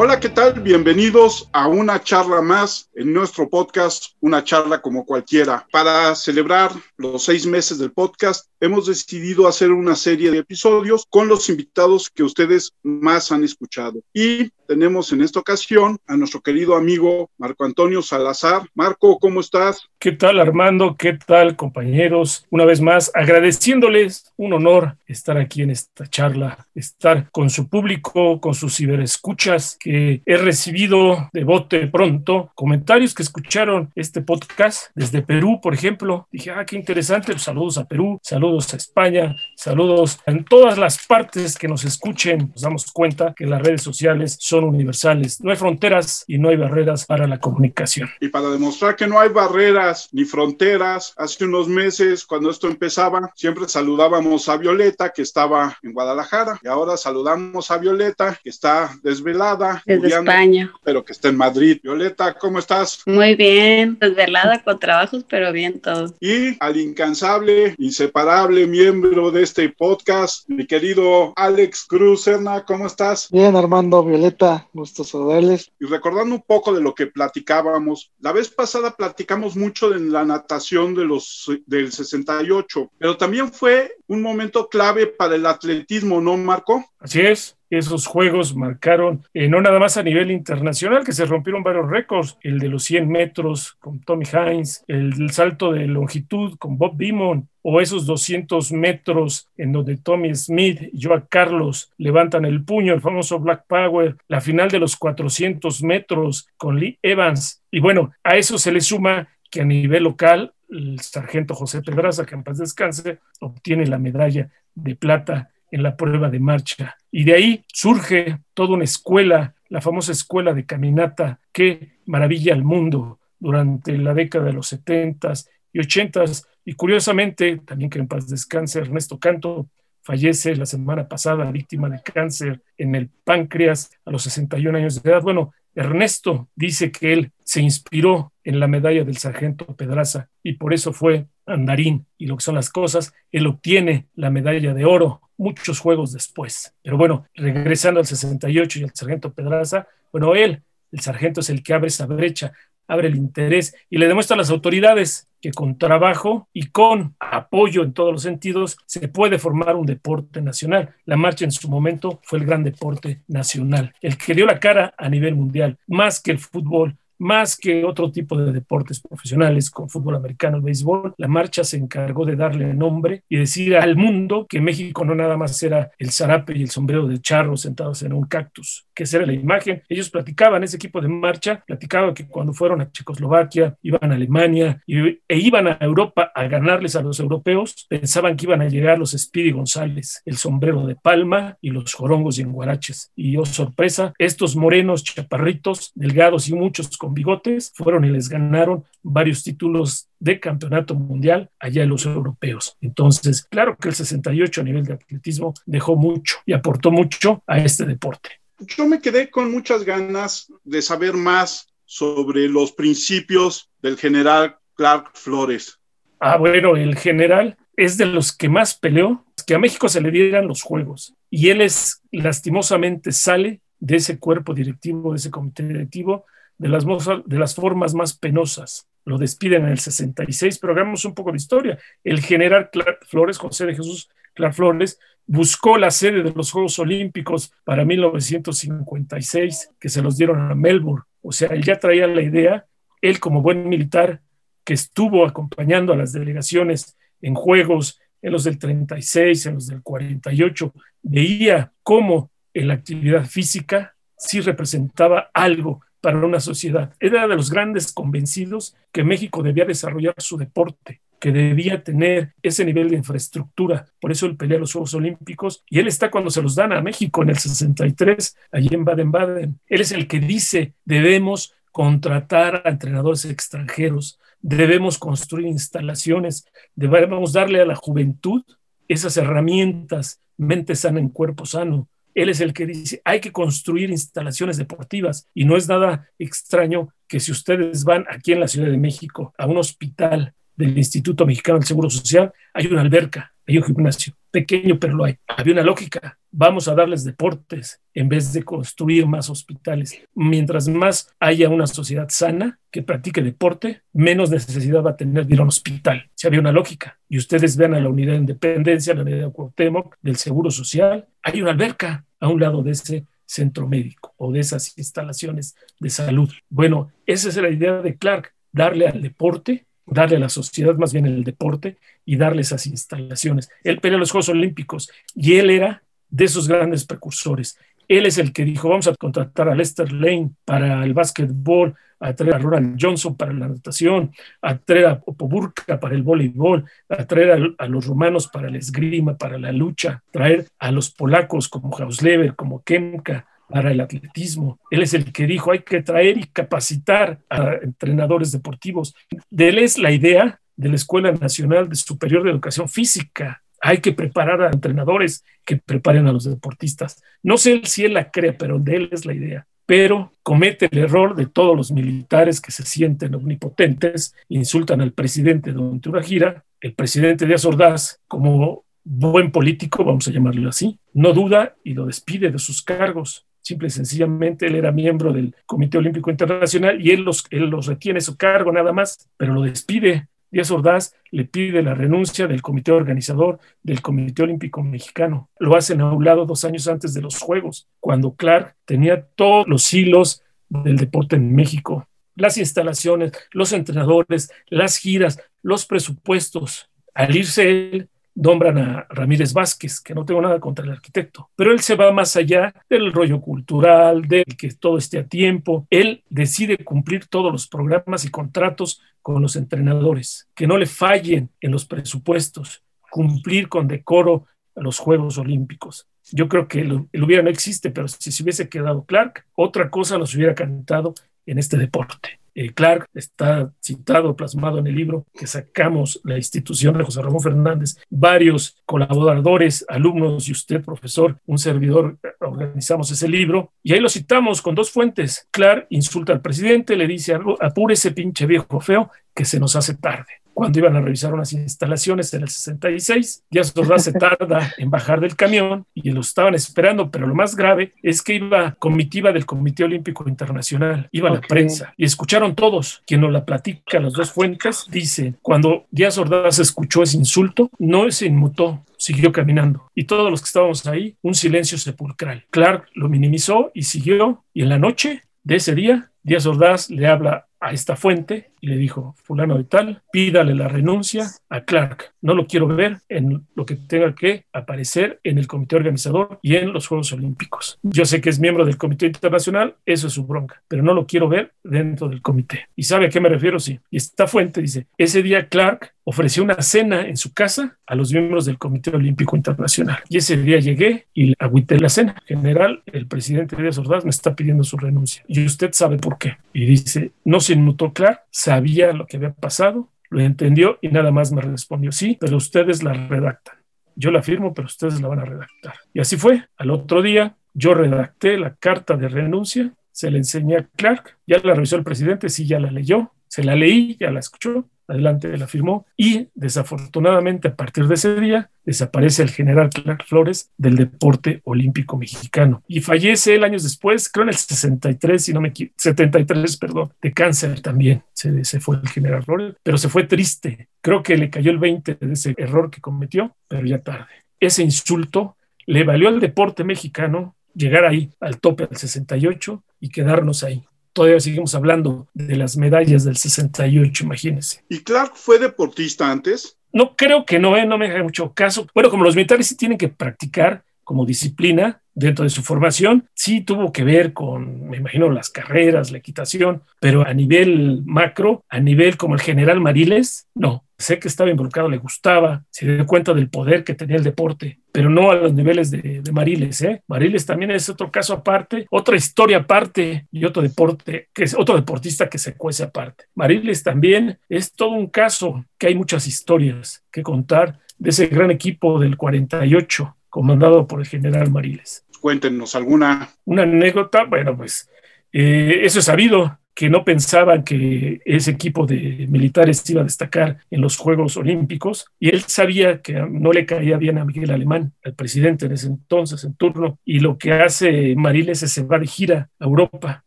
Hola, ¿qué tal? Bienvenidos a una charla más en nuestro podcast, una charla como cualquiera. Para celebrar los seis meses del podcast, hemos decidido hacer una serie de episodios con los invitados que ustedes más han escuchado. Y tenemos en esta ocasión a nuestro querido amigo Marco Antonio Salazar. Marco, ¿cómo estás? ¿Qué tal Armando? ¿Qué tal compañeros? Una vez más, agradeciéndoles un honor estar aquí en esta charla, estar con su público, con sus ciberescuchas, que he recibido de bote pronto comentarios que escucharon este podcast desde Perú, por ejemplo. Dije, ah, qué interesante, pues, saludos a Perú, saludos a España, saludos en todas las partes que nos escuchen. Nos damos cuenta que las redes sociales son universales. No hay fronteras y no hay barreras para la comunicación. Y para demostrar que no hay barreras ni fronteras, hace unos meses, cuando esto empezaba, siempre saludábamos a Violeta, que estaba en Guadalajara, y ahora saludamos a Violeta, que está desvelada. Desde España. Pero que está en Madrid. Violeta, ¿cómo estás? Muy bien, desvelada con trabajos, pero bien todo. Y al incansable, inseparable miembro de este podcast, mi querido Alex Cruz Serna, ¿cómo estás? Bien, Armando, Violeta gusto saludarles. Y recordando un poco de lo que platicábamos, la vez pasada platicamos mucho de la natación de los, del 68, pero también fue un momento clave para el atletismo, ¿no, Marco? Así es esos juegos marcaron, eh, no nada más a nivel internacional, que se rompieron varios récords, el de los 100 metros con Tommy Hines, el, salto de longitud con Bob Beamon, o esos 200 metros en donde Tommy Smith y Joa Carlos levantan el puño, el famoso Black Power, la final de los 400 metros con Lee Evans. Y bueno, a eso se le suma que a nivel local el sargento José Pedraza, que en paz descanse, obtiene la medalla de plata en la prueba de marcha. Y de ahí surge toda una escuela, la famosa escuela de caminata que maravilla al mundo durante la década de los 70s y 80s y curiosamente, también que en paz descanse, Ernesto Canto fallece la semana pasada víctima de cáncer en el páncreas a los 61 años de edad. Bueno, Ernesto dice que él se inspiró en la medalla del sargento Pedraza y por eso fue andarín y lo que son las cosas, él obtiene la medalla de oro muchos juegos después. Pero bueno, regresando al 68 y al sargento Pedraza, bueno, él, el sargento es el que abre esa brecha, abre el interés y le demuestra a las autoridades que con trabajo y con apoyo en todos los sentidos se puede formar un deporte nacional. La marcha en su momento fue el gran deporte nacional, el que dio la cara a nivel mundial, más que el fútbol, más que otro tipo de deportes profesionales como fútbol americano, el béisbol, la marcha se encargó de darle nombre y decir al mundo que México no nada más era el zarape y el sombrero de charro sentados en un cactus, que esa era la imagen. Ellos platicaban, ese equipo de marcha, platicaba que cuando fueron a Checoslovaquia, iban a Alemania e iban a Europa a ganarles a los europeos, pensaban que iban a llegar los Speedy González, el sombrero de palma y los jorongos y enguaraches. Y oh sorpresa, estos morenos, chaparritos, delgados y muchos con bigotes, fueron y les ganaron varios títulos de campeonato mundial allá en los europeos. Entonces, claro que el 68 a nivel de atletismo dejó mucho y aportó mucho a este deporte. Yo me quedé con muchas ganas de saber más sobre los principios del general Clark Flores. Ah, bueno, el general es de los que más peleó que a México se le dieran los juegos y él es lastimosamente sale de ese cuerpo directivo, de ese comité directivo, de las, de las formas más penosas. Lo despiden en el 66, pero hagamos un poco de historia. El general Clark Flores, José de Jesús Clark Flores, buscó la sede de los Juegos Olímpicos para 1956, que se los dieron a Melbourne. O sea, él ya traía la idea, él como buen militar que estuvo acompañando a las delegaciones en Juegos, en los del 36, en los del 48, veía cómo en la actividad física sí representaba algo para una sociedad. Era de los grandes convencidos que México debía desarrollar su deporte, que debía tener ese nivel de infraestructura. Por eso él pelea los Juegos Olímpicos y él está cuando se los dan a México en el 63, allí en Baden-Baden. Él es el que dice, debemos contratar a entrenadores extranjeros, debemos construir instalaciones, debemos darle a la juventud esas herramientas, mente sana en cuerpo sano, él es el que dice, hay que construir instalaciones deportivas y no es nada extraño que si ustedes van aquí en la Ciudad de México a un hospital del Instituto Mexicano del Seguro Social, hay una alberca, hay un gimnasio. Pequeño, pero lo hay. Había una lógica. Vamos a darles deportes en vez de construir más hospitales. Mientras más haya una sociedad sana que practique deporte, menos necesidad va a tener de ir a un hospital. Si había una lógica. Y ustedes vean a la unidad de independencia, la unidad de Cuauhtémoc, del Seguro Social, hay una alberca a un lado de ese centro médico o de esas instalaciones de salud. Bueno, esa es la idea de Clark, darle al deporte darle a la sociedad más bien el deporte y darle esas instalaciones. Él pelea los Juegos Olímpicos y él era de esos grandes precursores. Él es el que dijo, vamos a contratar a Lester Lane para el básquetbol, a traer a Ronald Johnson para la natación, a traer a Opoburka para el voleibol, a traer a, los romanos para el esgrima, para la lucha, traer a los polacos como Hausleber, como Kemka, para el atletismo. Él es el que dijo, hay que traer y capacitar a entrenadores deportivos. De él es la idea de la Escuela Nacional de Superior de Educación Física. Hay que preparar a entrenadores que preparen a los deportistas. No sé si él la cree, pero de él es la idea. Pero comete el error de todos los militares que se sienten omnipotentes, insultan al presidente durante una gira. El presidente Díaz Ordaz, como buen político, vamos a llamarlo así, no duda y lo despide de sus cargos simple y sencillamente él era miembro del Comité Olímpico Internacional y él los, él los retiene su cargo nada más, pero lo despide. Díaz Ordaz le pide la renuncia del comité organizador del Comité Olímpico Mexicano. Lo hacen a un lado dos años antes de los Juegos, cuando Clark tenía todos los hilos del deporte en México. Las instalaciones, los entrenadores, las giras, los presupuestos. Al irse él, nombran a Ramírez Vázquez, que no tengo nada contra el arquitecto, pero él se va más allá del rollo cultural, de que todo esté a tiempo. Él decide cumplir todos los programas y contratos con los entrenadores, que no le fallen en los presupuestos, cumplir con decoro los Juegos Olímpicos. Yo creo que el, hubiera no existe, pero si se hubiese quedado Clark, otra cosa nos hubiera cantado en este deporte. Eh, Clark está citado, plasmado en el libro que sacamos la institución de José Ramón Fernández. Varios colaboradores, alumnos y usted, profesor, un servidor, organizamos ese libro y ahí lo citamos con dos fuentes. Clark insulta al presidente, le dice algo, apure ese pinche viejo feo que se nos hace tarde cuando iban a revisar unas instalaciones en el 66. Díaz Ordaz se tarda en bajar del camión y lo estaban esperando, pero lo más grave es que iba comitiva del Comité Olímpico Internacional, iba la prensa y escucharon todos. Quien nos la platica, las dos fuentes, dice, cuando Díaz Ordaz escuchó ese insulto, no se inmutó, siguió caminando. Y todos los que estábamos ahí, un silencio sepulcral. Clark lo minimizó y siguió. Y en la noche de ese día, Díaz Ordaz le habla a esta fuente y le dijo, fulano de tal, pídale la renuncia a Clark. No lo quiero ver en lo que tenga que aparecer en el comité organizador y en los Juegos Olímpicos. Yo sé que es miembro del comité internacional, eso es su bronca, pero no lo quiero ver dentro del comité. ¿Y sabe a qué me refiero? Sí. Y esta fuente dice, ese día Clark ofreció una cena en su casa a los miembros del Comité Olímpico Internacional. Y ese día llegué y agüité la cena. General, el presidente Díaz Ordaz me está pidiendo su renuncia. Y usted sabe por qué. Y dice, no se inmutó Clark, sabía lo que había pasado, lo entendió y nada más me respondió, sí, pero ustedes la redactan. Yo la firmo, pero ustedes la van a redactar. Y así fue. Al otro día, yo redacté la carta de renuncia, se la enseñé a Clark, ya la revisó el presidente, sí, ya la leyó, se la leí, ya la escuchó, adelante la firmó y desafortunadamente a partir de ese día desaparece el general Clark Flores del deporte olímpico mexicano y fallece él años después, creo en el 63, si no me 73, perdón, de cáncer también. Se, se fue el general Flores, pero se fue triste. Creo que le cayó el 20 de ese error que cometió, pero ya tarde. Ese insulto le valió al deporte mexicano llegar ahí al tope del 68 y quedarnos ahí todavía seguimos hablando de las medallas del 68, imagínense. ¿Y Clark fue deportista antes? No, creo que no, ¿eh? no me haga mucho caso. Bueno, como los militares sí tienen que practicar como disciplina dentro de su formación, sí tuvo que ver con, me imagino, las carreras, la equitación, pero a nivel macro, a nivel como el general Mariles, no. Sé que estaba involucrado, le gustaba, se dio cuenta del poder que tenía el deporte, pero no a los niveles de, Mariles. ¿eh? Mariles también es otro caso aparte, otra historia aparte y otro deporte, que es otro deportista que se cuece aparte. Mariles también es todo un caso que hay muchas historias que contar de ese gran equipo del 48 comandado por el general Mariles. Cuéntenos alguna. Una anécdota, bueno, pues eh, eso es sabido, que no pensaban que ese equipo de militares iba a destacar en los Juegos Olímpicos y él sabía que no le caía bien a Miguel Alemán, el presidente en ese entonces, en turno, y lo que hace Mariles es se va de gira a Europa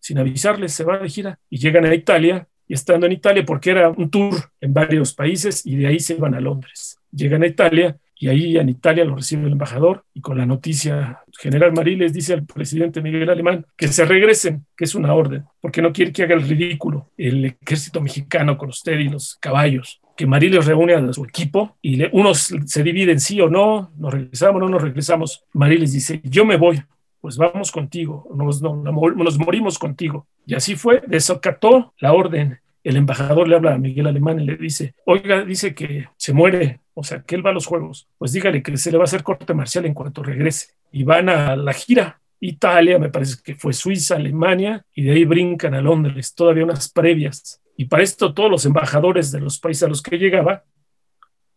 sin avisarles, se va de gira y llegan a Italia y estando en Italia porque era un tour en varios países y de ahí se van a Londres. Llegan a Italia y ahí en Italia lo recibe el embajador y con la noticia, General Mariles dice al presidente Miguel Alemán que se regresen, que es una orden, porque no quiere que haga el ridículo el ejército mexicano con usted y los caballos. Que Mariles reúne a su equipo y unos se dividen sí o no, nos regresamos, no nos regresamos. Mariles dice, yo me voy, pues vamos contigo, nos, nos morimos contigo. Y así fue, desacató la orden el embajador le habla a Miguel Alemán y le dice, oiga, dice que se muere, o sea, que él va a los juegos, pues dígale que se le va a hacer corte marcial en cuanto regrese. Y van a la gira. Italia, me parece que fue Suiza, Alemania, y de ahí brincan a Londres, todavía unas previas. Y para esto todos los embajadores de los países a los que llegaba,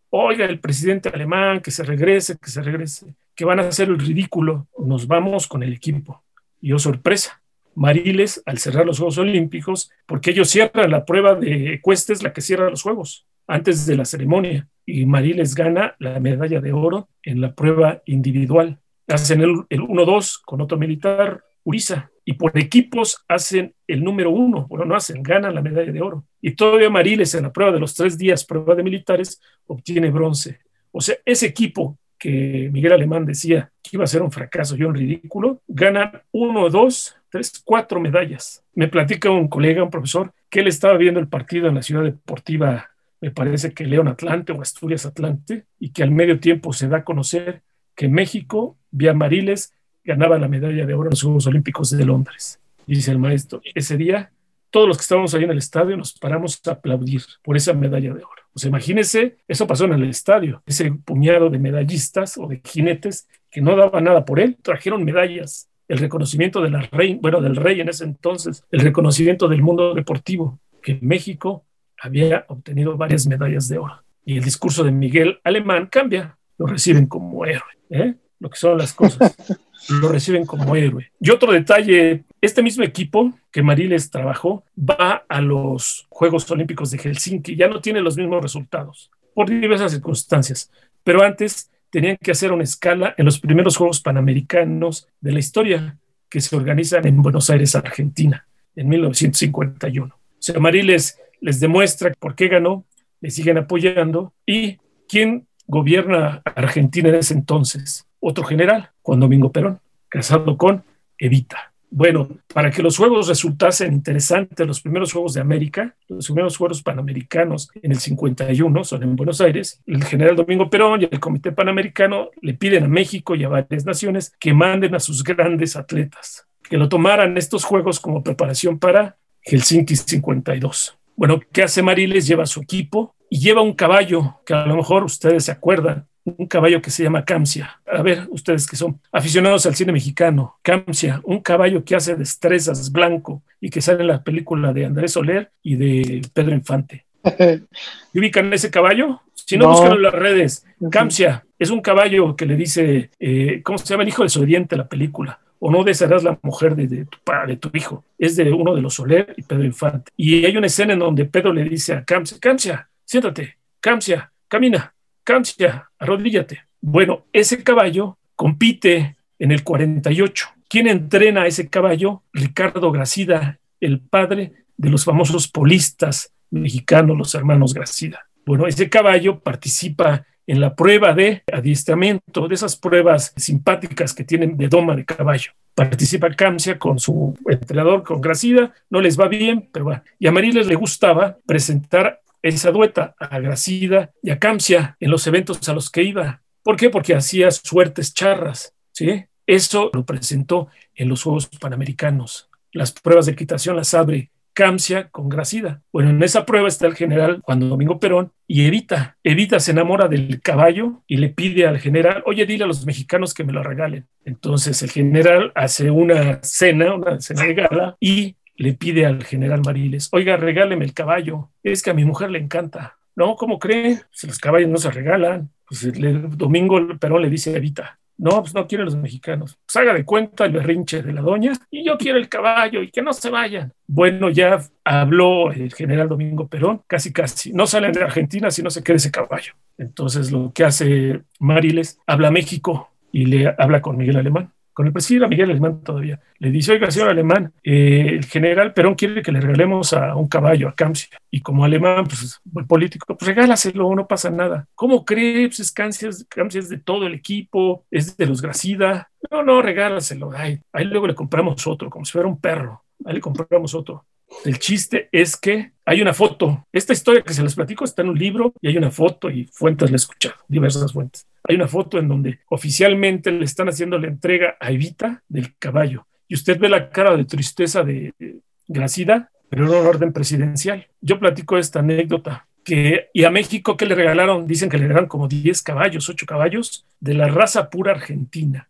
oiga, el presidente alemán, que se regrese, que se regrese, que van a hacer el ridículo, nos vamos con el equipo. Y oh sorpresa, Mariles al cerrar los Juegos Olímpicos, porque ellos cierran la prueba de cuestes, la que cierra los Juegos, antes de la ceremonia. Y Mariles gana la medalla de oro en la prueba individual. Hacen el, el 1-2 con otro militar, Uriza, y por equipos hacen el número uno, bueno, no hacen, ganan la medalla de oro. Y todavía Mariles en la prueba de los tres días, prueba de militares, obtiene bronce. O sea, ese equipo que Miguel Alemán decía que iba a ser un fracaso y un ridículo, ganan uno, dos, tres, cuatro medallas. Me platica un colega, un profesor, que él estaba viendo el partido en la ciudad deportiva, me parece que León Atlante o Asturias Atlante, y que al medio tiempo se da a conocer que México, vía Mariles, ganaba la medalla de oro en los Juegos Olímpicos de Londres. Y dice el maestro, ese día todos los que estábamos ahí en el estadio nos paramos a aplaudir por esa medalla de oro. Pues imagínense, eso pasó en el estadio, ese puñado de medallistas o de jinetes que no daban nada por él, trajeron medallas, el reconocimiento de la rey, bueno, del rey en ese entonces, el reconocimiento del mundo deportivo, que México había obtenido varias medallas de oro. Y el discurso de Miguel Alemán cambia, lo reciben como héroe, ¿eh? lo que son las cosas. lo reciben como héroe. Y otro detalle, este mismo equipo que Mariles trabajó va a los Juegos Olímpicos de Helsinki, ya no tiene los mismos resultados por diversas circunstancias, pero antes tenían que hacer una escala en los primeros Juegos Panamericanos de la historia que se organizan en Buenos Aires, Argentina, en 1951. O sea, Mariles les demuestra por qué ganó, le siguen apoyando y quién gobierna Argentina en ese entonces, otro general, Juan Domingo Perón, casado con Evita. Bueno, para que los juegos resultasen interesantes, los primeros Juegos de América, los primeros Juegos Panamericanos en el 51 son en Buenos Aires, el general Domingo Perón y el Comité Panamericano le piden a México y a varias naciones que manden a sus grandes atletas, que lo tomaran estos Juegos como preparación para Helsinki 52. Bueno, ¿qué hace Mariles? Lleva su equipo y lleva un caballo, que a lo mejor ustedes se acuerdan, un caballo que se llama Camsia. A ver, ustedes que son aficionados al cine mexicano, Camsia, un caballo que hace destrezas blanco y que sale en la película de Andrés Soler y de Pedro Infante. ¿Y ubican ese caballo? Si no, buscan en las redes. Camsia es un caballo que le dice, eh, ¿cómo se llama? El hijo desobediente, la película. O no desearás la mujer de, tu, de tu hijo. Es de uno de los Soler y Pedro Infante. Y hay una escena en donde Pedro le dice a Camsia, Camsia, siéntate, Camsia, camina. Camsia, arrodíllate. Bueno, ese caballo compite en el 48. ¿Quién entrena a ese caballo? Ricardo Gracida, el padre de los famosos polistas mexicanos, los hermanos Gracida. Bueno, ese caballo participa en la prueba de adiestramiento, de esas pruebas simpáticas que tienen de doma de caballo. Participa Camsia con su entrenador, con Gracida, no les va bien, pero va. Y a Mariles le gustaba presentar esa dueta a Gracida y a Camsia en los eventos a los que iba. ¿Por qué? Porque hacía suertes charras, ¿sí? Eso lo presentó en los Juegos Panamericanos. Las pruebas de equitación las abre Camsia con Gracida. Bueno, en esa prueba está el general Juan Domingo Perón y Evita. Evita se enamora del caballo y le pide al general, oye, dile a los mexicanos que me lo regalen. Entonces el general hace una cena, una cena de gala y le pide al general Mariles, oiga, regáleme el caballo, es que a mi mujer le encanta. No, ¿cómo cree? Si los caballos no se regalan. Pues el domingo Perón le dice a Evita, No, pues no quieren los mexicanos. Pues haga de cuenta el berrinche de la doña y yo quiero el caballo y que no se vayan. Bueno, ya habló el general Domingo Perón, casi casi. No salen de Argentina si no se queda ese caballo. Entonces lo que hace Mariles, habla a México y le habla con Miguel Alemán con el presidente Miguel Alemán todavía. Le dice, oiga, señor Alemán, eh, el general Perón quiere que le regalemos a un caballo, a Camcia. Y como alemán, pues, político, pues regálaselo, no pasa nada. ¿Cómo cree? Pues es es de todo el equipo, es de los Gracida. No, no, regálaselo. Ahí luego le compramos otro, como si fuera un perro. Ahí le compramos otro. El chiste es que hay una foto. Esta historia que se les platico está en un libro y hay una foto y fuentes la he escuchado, diversas fuentes. Hay una foto en donde oficialmente le están haciendo la entrega a Evita del caballo. Y usted ve la cara de tristeza de Gracida, pero en un orden presidencial. Yo platico esta anécdota. Que, y a México, ¿qué le regalaron? Dicen que le regalaron como 10 caballos, 8 caballos de la raza pura argentina.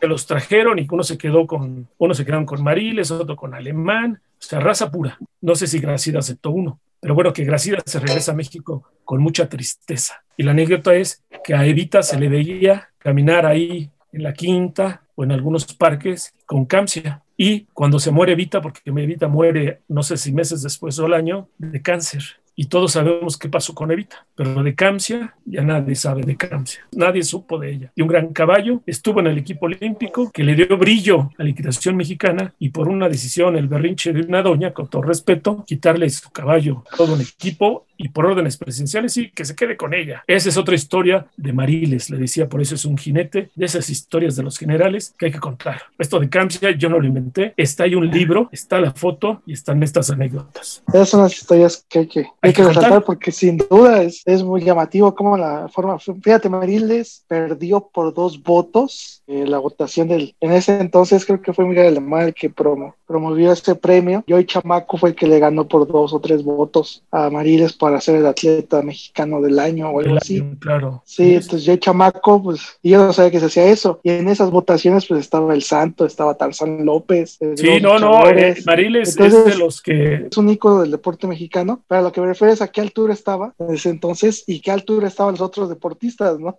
Que los trajeron y uno se quedó con, uno se quedaron con Mariles, otro con Alemán, sea, raza pura. No sé si Gracida aceptó uno, pero bueno, que Gracida se regresa a México con mucha tristeza. Y la anécdota es que a Evita se le veía caminar ahí en la quinta o en algunos parques con Camcia. Y cuando se muere Evita, porque Evita muere no sé si meses después o el año, de cáncer y todos sabemos qué pasó con Evita, pero de Camcia ya nadie sabe de Camcia, nadie supo de ella. Y un gran caballo estuvo en el equipo olímpico que le dio brillo a la equitación mexicana y por una decisión, el berrinche de una doña, con todo respeto, quitarle su caballo a todo un equipo y por órdenes presidenciales y que se quede con ella. Esa es otra historia de Mariles, le decía, por eso es un jinete de esas historias de los generales que hay que contar. Esto de Camcia yo no lo inventé, está ahí un libro, está la foto y están estas anécdotas. Esas son las historias que hay que, hay que resaltar porque sin duda es, es, muy llamativo como la forma, fíjate, Mariles perdió por dos votos eh, la votación del, en ese entonces creo que fue Miguel Alemán el que promo, promovió este premio, y hoy Chamaco fue el que le ganó por dos o tres votos a Mariles para ser el atleta mexicano del año o algo así. claro. Sí, entonces yo chamaco, pues, y yo no sabía que se hacía eso. Y en esas votaciones, pues estaba el Santo, estaba Tarzán López. Eh, sí, no, no, eh, Mariles es de los que. Es un ícono del deporte mexicano. Para lo que me refieres a qué altura estaba en ese entonces y qué altura estaban los otros deportistas, ¿no?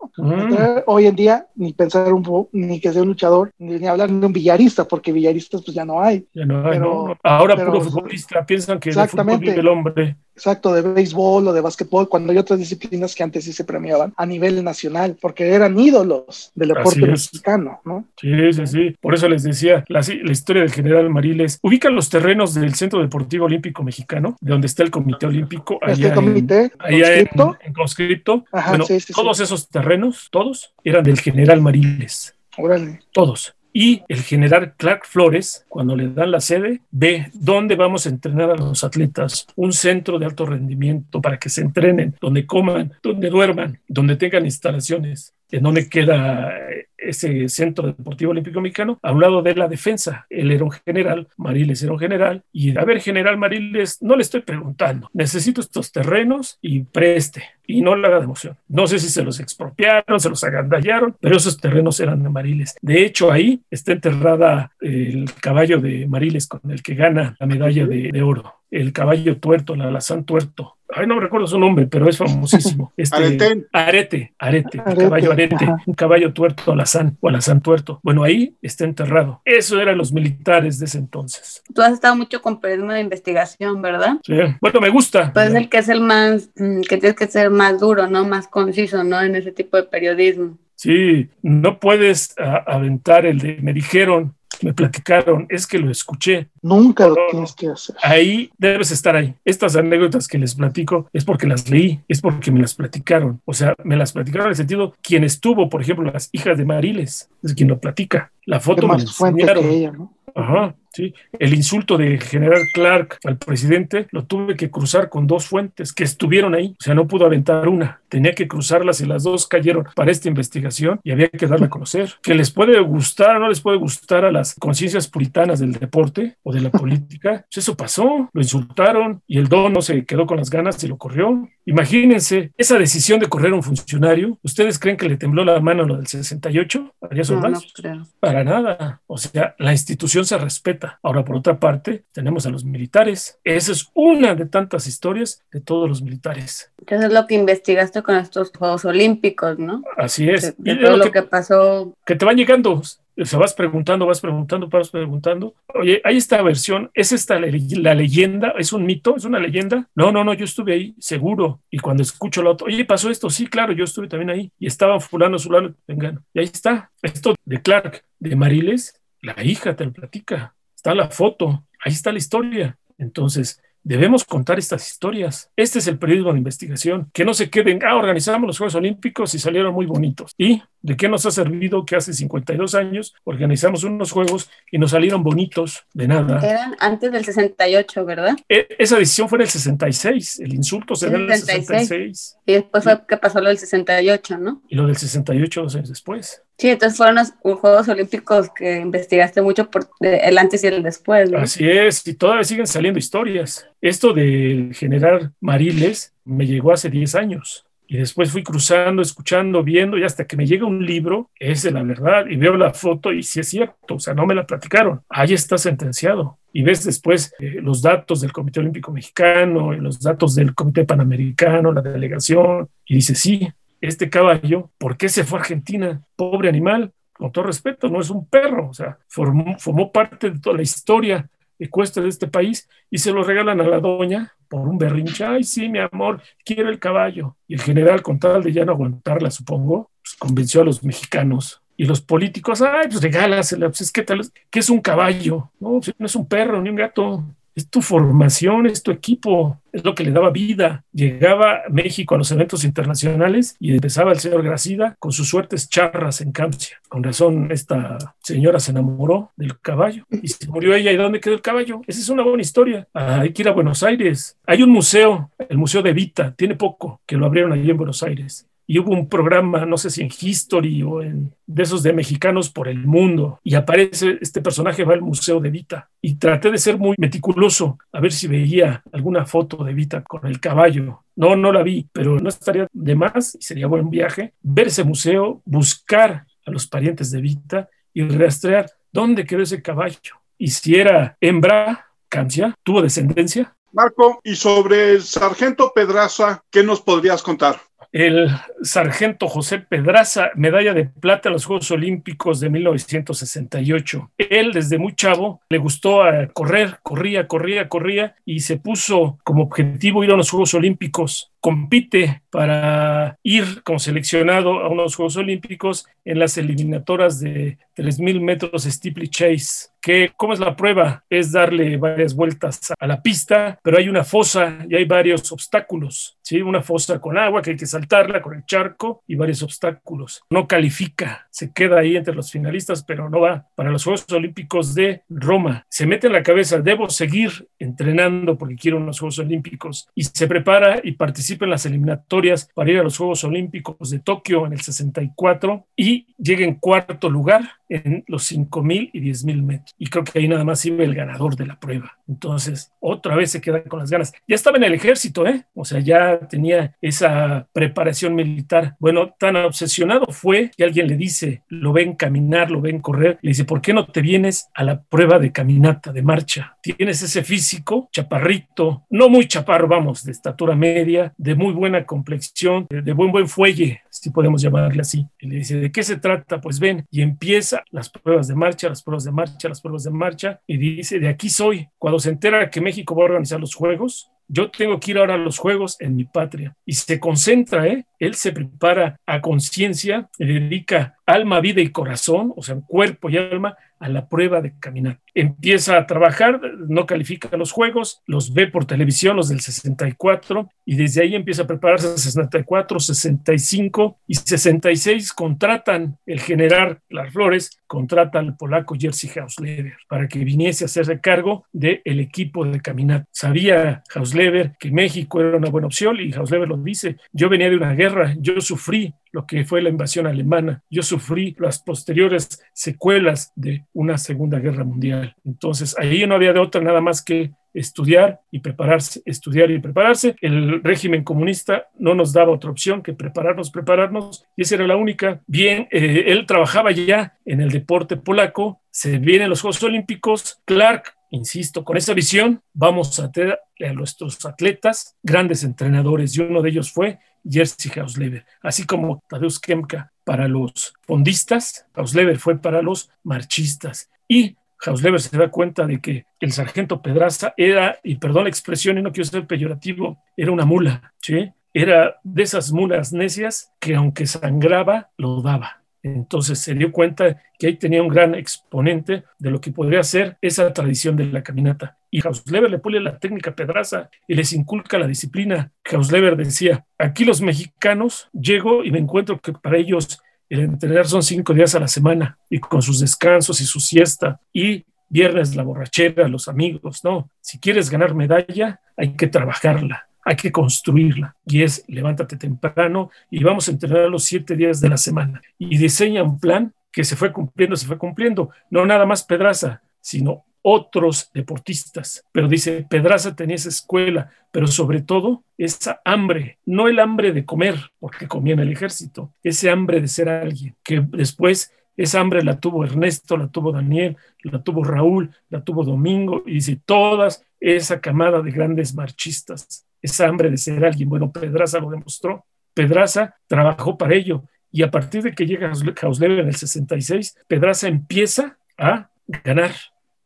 hoy en día, ni pensar un poco, ni que sea un luchador, ni, hablar de un villarista, porque villaristas, pues ya no hay. Ya no hay, no. Ahora puro futbolista, piensan que exactamente, el hombre. Exacto, de béisbol o de básquetbol, cuando hay otras disciplinas que antes sí se premiaban a nivel nacional, porque eran ídolos del deporte mexicano, ¿no? Sí, sí, sí. Por eso les decía, la, historia del general Mariles. Ubican los terrenos del Centro Deportivo Olímpico Mexicano, de donde está el Comité Olímpico. ¿Este comité? En, en, conscripto. bueno, todos esos terrenos, todos, eran del general Mariles. Órale. Todos y el general Clark Flores, cuando le dan la sede, ve dónde vamos a entrenar a los atletas, un centro de alto rendimiento para que se entrenen, donde coman, donde duerman, donde tengan instalaciones, en donde queda ese Centro Deportivo Olímpico Mexicano, a un lado de la defensa. Él era un general, Mariles era un general, y a ver, general Mariles, no le estoy preguntando, necesito estos terrenos y preste, y no le haga de emoción. No sé si se los expropiaron, se los agandallaron, pero esos terrenos eran de Mariles. De hecho, ahí está enterrada el caballo de Mariles con el que gana la medalla de oro el caballo tuerto, el alazán tuerto. Ay, no recuerdo su nombre, pero es famosísimo. Este, arete, arete, caballo arete, un caballo tuerto, alazán o alazán tuerto. Bueno, ahí está enterrado. Eso eran los militares de ese entonces. Tú has estado mucho con periodismo de investigación, ¿verdad? Sí. Bueno, me gusta. Pues el que es el más, mm, que tienes que ser más duro, ¿no? Más conciso, ¿no? En ese tipo de periodismo. Sí, no puedes aventar el de me dijeron, me platicaron, es que lo escuché. Nunca lo tienes que hacer. Ahí debes estar ahí. Estas anécdotas que les platico es porque las leí, es porque me las platicaron. O sea, me las platicaron en el sentido, quien estuvo, por ejemplo, las hijas de Mariles, es quien lo platica. La foto me la enseñaron. ella, ¿no? Ajá, sí. El insulto de General Clark al presidente lo tuve que cruzar con dos fuentes que estuvieron ahí. O sea, no pudo aventar una. Tenía que cruzarlas y las dos cayeron para esta investigación y había que darla a conocer. Que les puede gustar o no les puede gustar a las conciencias puritanas del deporte o de la política. Pues eso pasó. Lo insultaron y el don no se quedó con las ganas y lo corrió. Imagínense esa decisión de correr a un funcionario. ¿Ustedes creen que le tembló la mano a lo del 68? ¿Haría no, no Para nada. O sea, la institución se respeta Ahora, por otra parte, tenemos a los militares. Esa es una de tantas historias de todos los militares. Entonces es lo que investigaste con estos Juegos Olímpicos, ¿no? Así es. De, todo lo que, que pasó. Que te van llegando o sea, vas preguntando, vas preguntando, vas preguntando. Oye, hay esta versión, ¿es esta la, leyenda? ¿Es un mito? ¿Es una leyenda? No, no, no, yo estuve ahí, seguro. Y cuando escucho lo otro, oye, pasó esto, sí, claro, yo estuve también ahí. Y estaban fulano, fulano, vengan. Y ahí está. Esto de Clark, de Mariles, la hija te lo platica. Está la foto, ahí está la historia. Entonces, Debemos contar estas historias. Este es el periodismo de investigación. Que no se queden, ah, organizamos los Juegos Olímpicos y salieron muy bonitos. ¿Y de qué nos ha servido que hace 52 años organizamos unos Juegos y nos salieron bonitos? De nada. Eran antes del 68, ¿verdad? E esa decisión fue en el 66. El insulto se da en el 66. Y después fue que pasó lo del 68, ¿no? Y lo del 68 dos años después. Sí, entonces fueron los Juegos Olímpicos que investigaste mucho por el antes y el después. ¿no? Así es, y todavía siguen saliendo historias. Esto de generar mariles me llegó hace 10 años. Y después fui cruzando, escuchando, viendo, y hasta que me llega un libro, es de la verdad, y veo la foto, y sí es cierto, o sea, no me la platicaron. Ahí está sentenciado. Y ves después eh, los datos del Comité Olímpico Mexicano, los datos del Comité Panamericano, la delegación, y dice, sí, este caballo, ¿por qué se fue a Argentina? Pobre animal, con todo respeto, no es un perro, o sea, formó, parte de toda la historia ecuestre de este país y se lo regalan a la doña por un berrinche. Ay, sí, mi amor, quiero el caballo. Y el general, con tal de ya no aguantarla, supongo, pues convenció a los mexicanos. Y los políticos, ay, pues regálasela, pues es que tal, que es un caballo, no, pues no es un perro ni un gato es tu formación, es tu equipo, es lo que le daba vida. Llegaba México a los eventos internacionales y empezaba el señor Gracida con sus suertes charras en Campsia. Con razón, esta señora se enamoró del caballo y se murió ella. ¿Y dónde quedó el caballo? Esa es una buena historia. hay que ir a Buenos Aires. Hay un museo, el Museo de Vita, tiene poco que lo abrieron allí en Buenos Aires y hubo un programa, no sé si en History o en de esos de mexicanos por el mundo, y aparece este personaje, va al Museo de Vita, y traté de ser muy meticuloso, a ver si veía alguna foto de Vita con el caballo. No, no la vi, pero no estaría de más, y sería buen viaje, ver ese museo, buscar a los parientes de Vita y rastrear dónde quedó ese caballo. Y si era hembra, Cancia, tuvo descendencia. Marco, y sobre el sargento Pedraza, ¿qué nos podrías contar? El sargento José Pedraza, medalla de plata a los Juegos Olímpicos de 1968. Él desde muy chavo le gustó correr, corría, corría, corría y se puso como objetivo ir a los Juegos Olímpicos compite para ir como seleccionado a unos Juegos Olímpicos en las eliminatorias de 3.000 metros steeplechase. Que, ¿Cómo es la prueba? Es darle varias vueltas a la pista, pero hay una fosa y hay varios obstáculos. ¿sí? Una fosa con agua que hay que saltarla, con el charco y varios obstáculos. No califica, se queda ahí entre los finalistas, pero no va para los Juegos Olímpicos de Roma. Se mete en la cabeza, debo seguir entrenando porque quiero unos Juegos Olímpicos y se prepara y participa en las eliminatorias para ir a los Juegos Olímpicos de Tokio en el 64 y llega en cuarto lugar en los 5.000 y 10.000 metros. Y creo que ahí nada más iba el ganador de la prueba. Entonces, otra vez se queda con las ganas. Ya estaba en el ejército, ¿eh? O sea, ya tenía esa preparación militar. Bueno, tan obsesionado fue que alguien le dice, lo ven caminar, lo ven correr, le dice, ¿por qué no te vienes a la prueba de caminata, de marcha? Tienes ese físico, chaparrito, no muy chaparro, vamos, de estatura media, de muy buena complexión, de, buen buen fuelle, si podemos llamarle así. Y le dice, ¿de qué se trata? Pues ven, y empieza las pruebas de marcha, las pruebas de marcha, las pruebas de marcha, y dice, de aquí soy. Cuando se entera que México va a organizar los Juegos, yo tengo que ir ahora a los Juegos en mi patria. Y se concentra, ¿eh? Él se prepara a conciencia, le dedica alma, vida y corazón, o sea, cuerpo y alma, a la prueba de caminar. Empieza a trabajar, no califica los juegos, los ve por televisión, los del 64, y desde ahí empieza a prepararse 64, 65 y 66. Contratan el general Las Flores, contrata al polaco Jerzy Hausleber para que viniese a hacerse cargo del equipo de caminar. Sabía Hausleber que México era una buena opción y Hausleber lo dice, yo venía de una guerra, yo sufrí lo que fue la invasión alemana. Yo sufrí las posteriores secuelas de una Segunda Guerra Mundial. Entonces, ahí no había de otra nada más que estudiar y prepararse, estudiar y prepararse. El régimen comunista no nos daba otra opción que prepararnos, prepararnos, y esa era la única. Bien, eh, él trabajaba ya en el deporte polaco, se vienen los Juegos Olímpicos, Clark insisto, con esa visión vamos a tener a nuestros atletas grandes entrenadores y uno de ellos fue Jerzy Hausleber, así como Tadeusz Kemka para los fondistas, Hausleber fue para los marchistas y Hausleber se da cuenta de que el sargento Pedraza era, y perdón la expresión y no quiero ser peyorativo, era una mula, ¿sí? Era de esas mulas necias que aunque sangraba, lo daba. Entonces se dio cuenta que ahí tenía un gran exponente de lo que podría ser esa tradición de la caminata. Y Hausleber le pone la técnica pedraza y les inculca la disciplina. Hausleber decía, aquí los mexicanos llego y me encuentro que para ellos el entrenar son cinco días a la semana y con sus descansos y su siesta y viernes la borrachera, los amigos, no. Si quieres ganar medalla, hay que trabajarla hay que construirla. Y es levántate temprano y vamos a entrenar los siete días de la semana. Y diseña un plan que se fue cumpliendo, se fue cumpliendo. No nada más Pedraza, sino otros deportistas. Pero dice, Pedraza tenía esa escuela, pero sobre todo esa hambre, no el hambre de comer, porque comía en el ejército, ese hambre de ser alguien, que después esa hambre la tuvo Ernesto, la tuvo Daniel, la tuvo Raúl, la tuvo Domingo, y dice, todas esa camada de grandes marchistas esa hambre de ser alguien. Bueno, Pedraza lo demostró. Pedraza trabajó para ello. Y a partir de que llega Hausleber en el 66, Pedraza empieza a ganar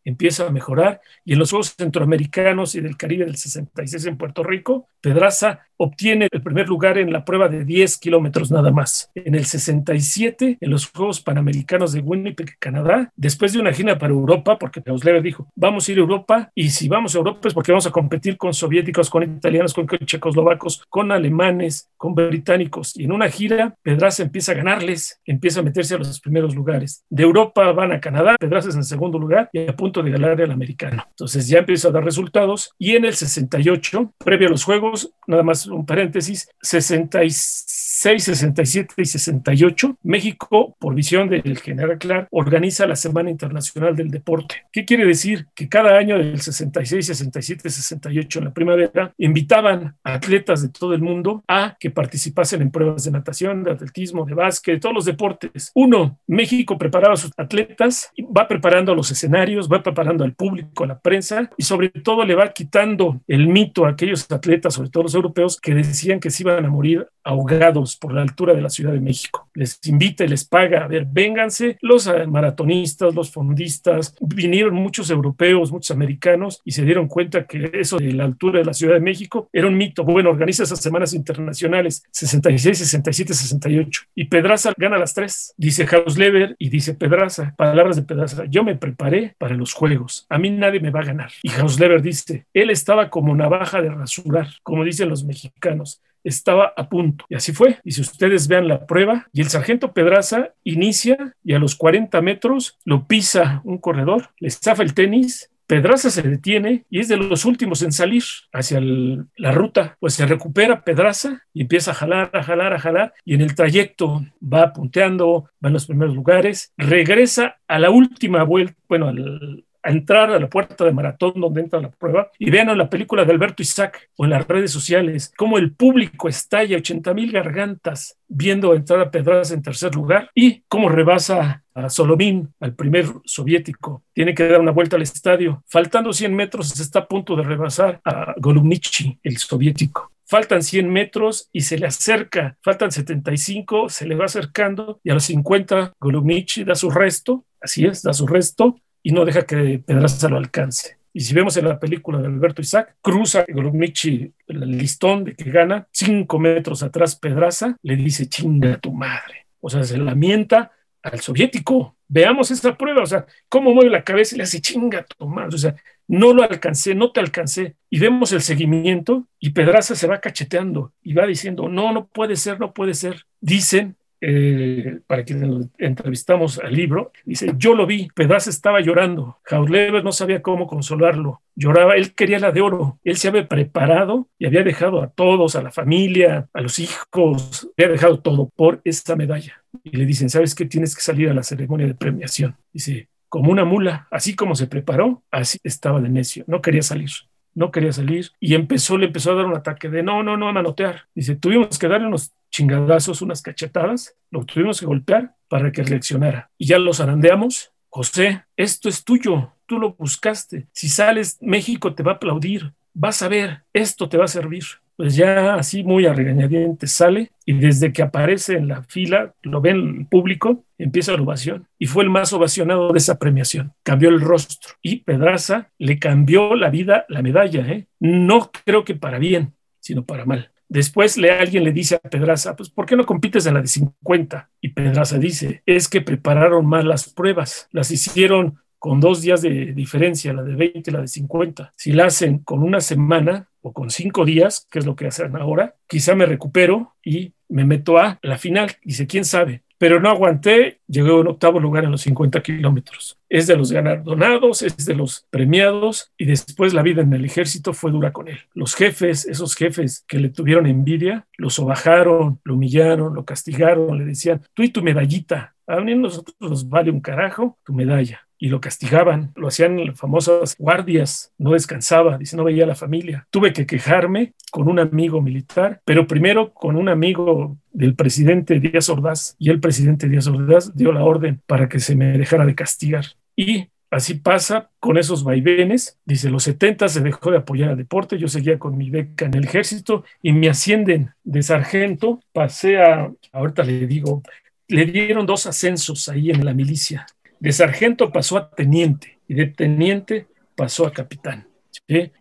empieza a mejorar. Y en los Juegos Centroamericanos y del Caribe del 66 en Puerto Rico, Pedraza obtiene el primer lugar en la prueba de 10 kilómetros nada más. En el 67, en los Juegos Panamericanos de Winnipeg, Canadá, después de una gira para Europa, porque Pedraza dijo, vamos a ir a Europa y si vamos a Europa es porque vamos a competir con soviéticos, con italianos, con checoslovacos, con alemanes, con británicos. Y en una gira, Pedraza empieza a ganarles, empieza a meterse a los primeros lugares. De Europa van a Canadá, Pedraza es en segundo lugar y a punto de ganar el americano. Entonces ya empieza a dar resultados y en el 68, previo a los Juegos, nada más un paréntesis, 66, 67 y 68, México, por visión del general Clark, organiza la Semana Internacional del Deporte. ¿Qué quiere decir? Que cada año del 66, 67, 68, en la primavera, invitaban a atletas de todo el mundo a que participasen en pruebas de natación, de atletismo, de básquet, de todos los deportes. Uno, México preparaba a sus atletas, va preparando los escenarios, va preparando al público, a la prensa y sobre todo le va quitando el mito a aquellos atletas, sobre todo los europeos, que decían que se iban a morir ahogados por la altura de la Ciudad de México. Les invita y les paga, a ver, vénganse los eh, maratonistas, los fondistas, vinieron muchos europeos, muchos americanos y se dieron cuenta que eso de la altura de la Ciudad de México era un mito. Bueno, organiza esas semanas internacionales 66, 67, 68 y Pedraza gana las tres. Dice Hausleber y dice Pedraza, palabras de Pedraza, yo me preparé para los juegos, a mí nadie me va a ganar. Y Hausleber dice, él estaba como navaja de rasurar, como dicen los mexicanos estaba a punto. Y así fue. Y si ustedes vean la prueba, y el sargento Pedraza inicia y a los 40 metros lo pisa un corredor, le zafa el tenis. Pedraza se detiene y es de los últimos en salir hacia la ruta. Pues se recupera Pedraza y empieza a jalar, a jalar, a jalar. Y en el trayecto va punteando, va en los primeros lugares. Regresa a la última vuelta, bueno, al, a entrar a la puerta de maratón donde entra la prueba y vean en la película de Alberto Isaac o en las redes sociales cómo el público estalla 80 mil gargantas viendo entrar a Pedraza en tercer lugar y cómo rebasa a Solomín, al primer soviético. Tiene que dar una vuelta al estadio. Faltando 100 metros, está a punto de rebasar a Golubnichi, el soviético faltan 100 metros y se le acerca, faltan 75, se le va acercando y a los 50 Golubnichi da su resto, así es, da su resto y no deja que Pedraza lo alcance. Y si vemos en la película de Alberto Isaac, cruza Golubnichi el listón de que gana, cinco metros atrás Pedraza, le dice chinga tu madre. O sea, se lamenta al soviético. Veamos esta prueba, o sea, cómo mueve la cabeza y le hace chinga tu madre. O sea, no lo alcancé, no te alcancé. Y vemos el seguimiento y Pedraza se va cacheteando y va diciendo, no, no puede ser, no puede ser. Dicen eh, para quienes entrevistamos al libro, dice, yo lo vi, Pedraza estaba llorando, Hausleber no sabía cómo consolarlo, lloraba, él quería la de oro, él se había preparado y había dejado a todos, a la familia, a los hijos, había dejado todo por esta medalla. Y le dicen, ¿sabes qué? Tienes que salir a la ceremonia de premiación. Dice, como una mula, así como se preparó, así estaba de necio, no quería salir. No quería salir y empezó, le empezó a dar un ataque de no, no, no, a manotear. Dice, tuvimos que darle unos chingadazos, unas cachetadas, lo tuvimos que golpear para que reaccionara. Y ya los arandeamos. José, esto es tuyo, tú lo buscaste. Si sales, México te va a aplaudir. Vas a ver, esto te va a servir pues ya así muy a regañadientes sale y desde que aparece en la fila, lo ven el público, empieza la ovación y fue el más ovacionado de esa premiación. Cambió el rostro y Pedraza le cambió la vida, la medalla, ¿eh? no creo que para bien, sino para mal. Después le, alguien le dice a Pedraza, pues ¿por qué no compites en la de 50? Y Pedraza dice, es que prepararon mal las pruebas, las hicieron con dos días de diferencia, la de 20 y la de 50. Si la hacen con una semana o con cinco días, que es lo que hacen ahora, quizá me recupero y me meto a la final. Dice, quién sabe. Pero no aguanté, llegué un octavo lugar en los 50 kilómetros. Es de los galardonados, es de los premiados y después la vida en el ejército fue dura con él. Los jefes, esos jefes que le tuvieron envidia, lo sobajaron, lo humillaron, lo castigaron, le decían, tú y tu medallita, a mí nosotros nos vale un carajo tu medalla y lo castigaban, lo hacían famosas guardias, no descansaba, dice, no veía a la familia. Tuve que quejarme con un amigo militar, pero primero con un amigo del presidente Díaz Ordaz, y el presidente Díaz Ordaz dio la orden para que se me dejara de castigar. Y Así pasa con esos vaivenes. Dice, los 70 se dejó de apoyar al deporte, yo seguía con mi beca en el ejército y me ascienden de sargento, pasé a, ahorita le digo, le dieron dos ascensos ahí en la milicia. De sargento pasó a teniente y de teniente pasó a capitán.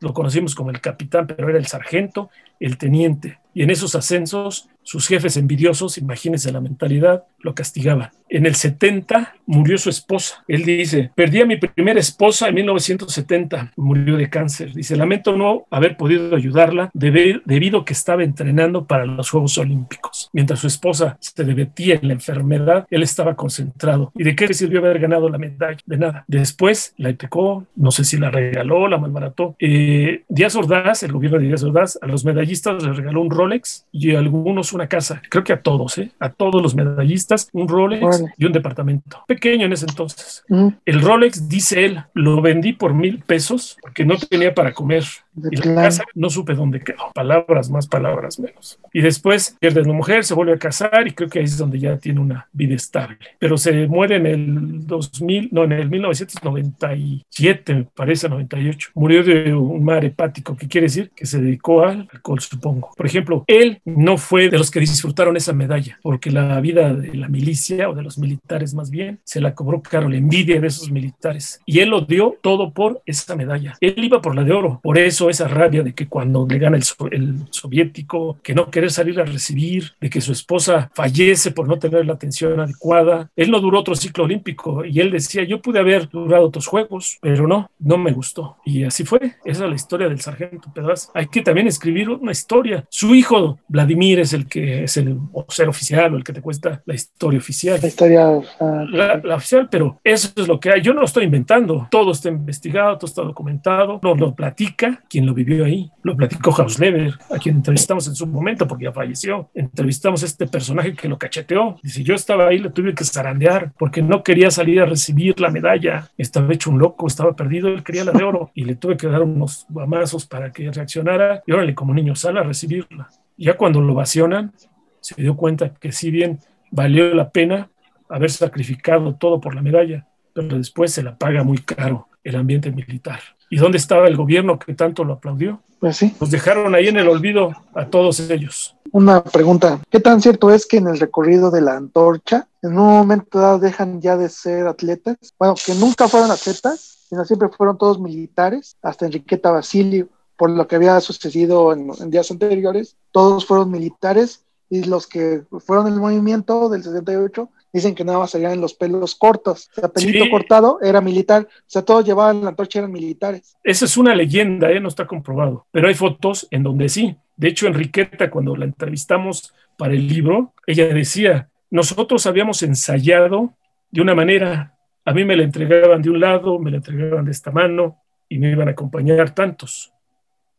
Lo conocimos como el capitán, pero era el sargento, el teniente. Y en esos ascensos sus jefes envidiosos, imagínense la mentalidad, lo castigaban. En el 70 murió su esposa. Él dice, perdí a mi primera esposa en 1970, murió de cáncer. Dice, lamento no haber podido ayudarla debido a que estaba entrenando para los Juegos Olímpicos. Mientras su esposa se debatía en la enfermedad, él estaba concentrado. ¿Y de qué le sirvió haber ganado la medalla? De nada. Después la pecó, no sé si la regaló, la malbarató. Eh, Díaz Ordaz, el gobierno de Díaz Ordaz, a los medallistas les regaló un Rolex y a algunos una casa, creo que a todos, ¿eh? a todos los medallistas, un Rolex y un departamento. Pequeño en ese entonces. El Rolex, dice él, lo vendí por mil pesos porque no tenía para comer. Y la casa no supe dónde quedó. Palabras más, palabras menos. Y después pierde a la mujer, se vuelve a casar y creo que ahí es donde ya tiene una vida estable. Pero se muere en el 2000, no, en el 1997, me parece, 98. Murió de un mar hepático, que quiere decir que se dedicó al alcohol, supongo. Por ejemplo, él no fue de los que disfrutaron esa medalla, porque la vida de la milicia o de los militares más bien se la cobró caro, la envidia de esos militares. Y él lo dio todo por esa medalla. Él iba por la de oro. Por eso esa rabia de que cuando le gana el, el soviético, que no querer salir a recibir, de que su esposa fallece por no tener la atención adecuada. Él no duró otro ciclo olímpico y él decía, yo pude haber durado otros juegos, pero no, no me gustó. Y así fue. Esa es la historia del sargento Pedraz. Hay que también escribir una historia. Su hijo, Vladimir, es el que es el ser oficial o el que te cuesta la historia oficial. La historia la, oficial, pero eso es lo que hay. Yo no lo estoy inventando. Todo está investigado, todo está documentado. Nos lo platica quien lo vivió ahí. Lo platicó Hausleber, a quien entrevistamos en su momento porque ya falleció. Entrevistamos a este personaje que lo cacheteó. Dice, yo estaba ahí, le tuve que zarandear porque no quería salir a recibir la medalla. Estaba hecho un loco, estaba perdido, él quería la de oro y le tuve que dar unos guamazos para que reaccionara. Y órale, como niño, sale a recibirla. Ya cuando lo vacionan, se dio cuenta que si bien valió la pena haber sacrificado todo por la medalla, pero después se la paga muy caro el ambiente militar. ¿Y dónde estaba el gobierno que tanto lo aplaudió? Pues sí. Nos dejaron ahí en el olvido a todos ellos. Una pregunta, ¿qué tan cierto es que en el recorrido de la antorcha, en un momento dado dejan ya de ser atletas? Bueno, que nunca fueron atletas, sino siempre fueron todos militares, hasta Enriqueta Basilio, por lo que había sucedido en, en días anteriores, todos fueron militares y los que fueron el movimiento del 68 dicen que nada más salían los pelos cortos. O sea, pelito cortado era militar. O sea, todos llevaban la antorcha, eran militares. Esa es una leyenda, ¿eh? no está comprobado. Pero hay fotos en donde sí. De hecho, Enriqueta, cuando la entrevistamos para el libro, ella decía, nosotros habíamos ensayado de una manera. A mí me la entregaban de un lado, me la entregaban de esta mano y me iban a acompañar tantos.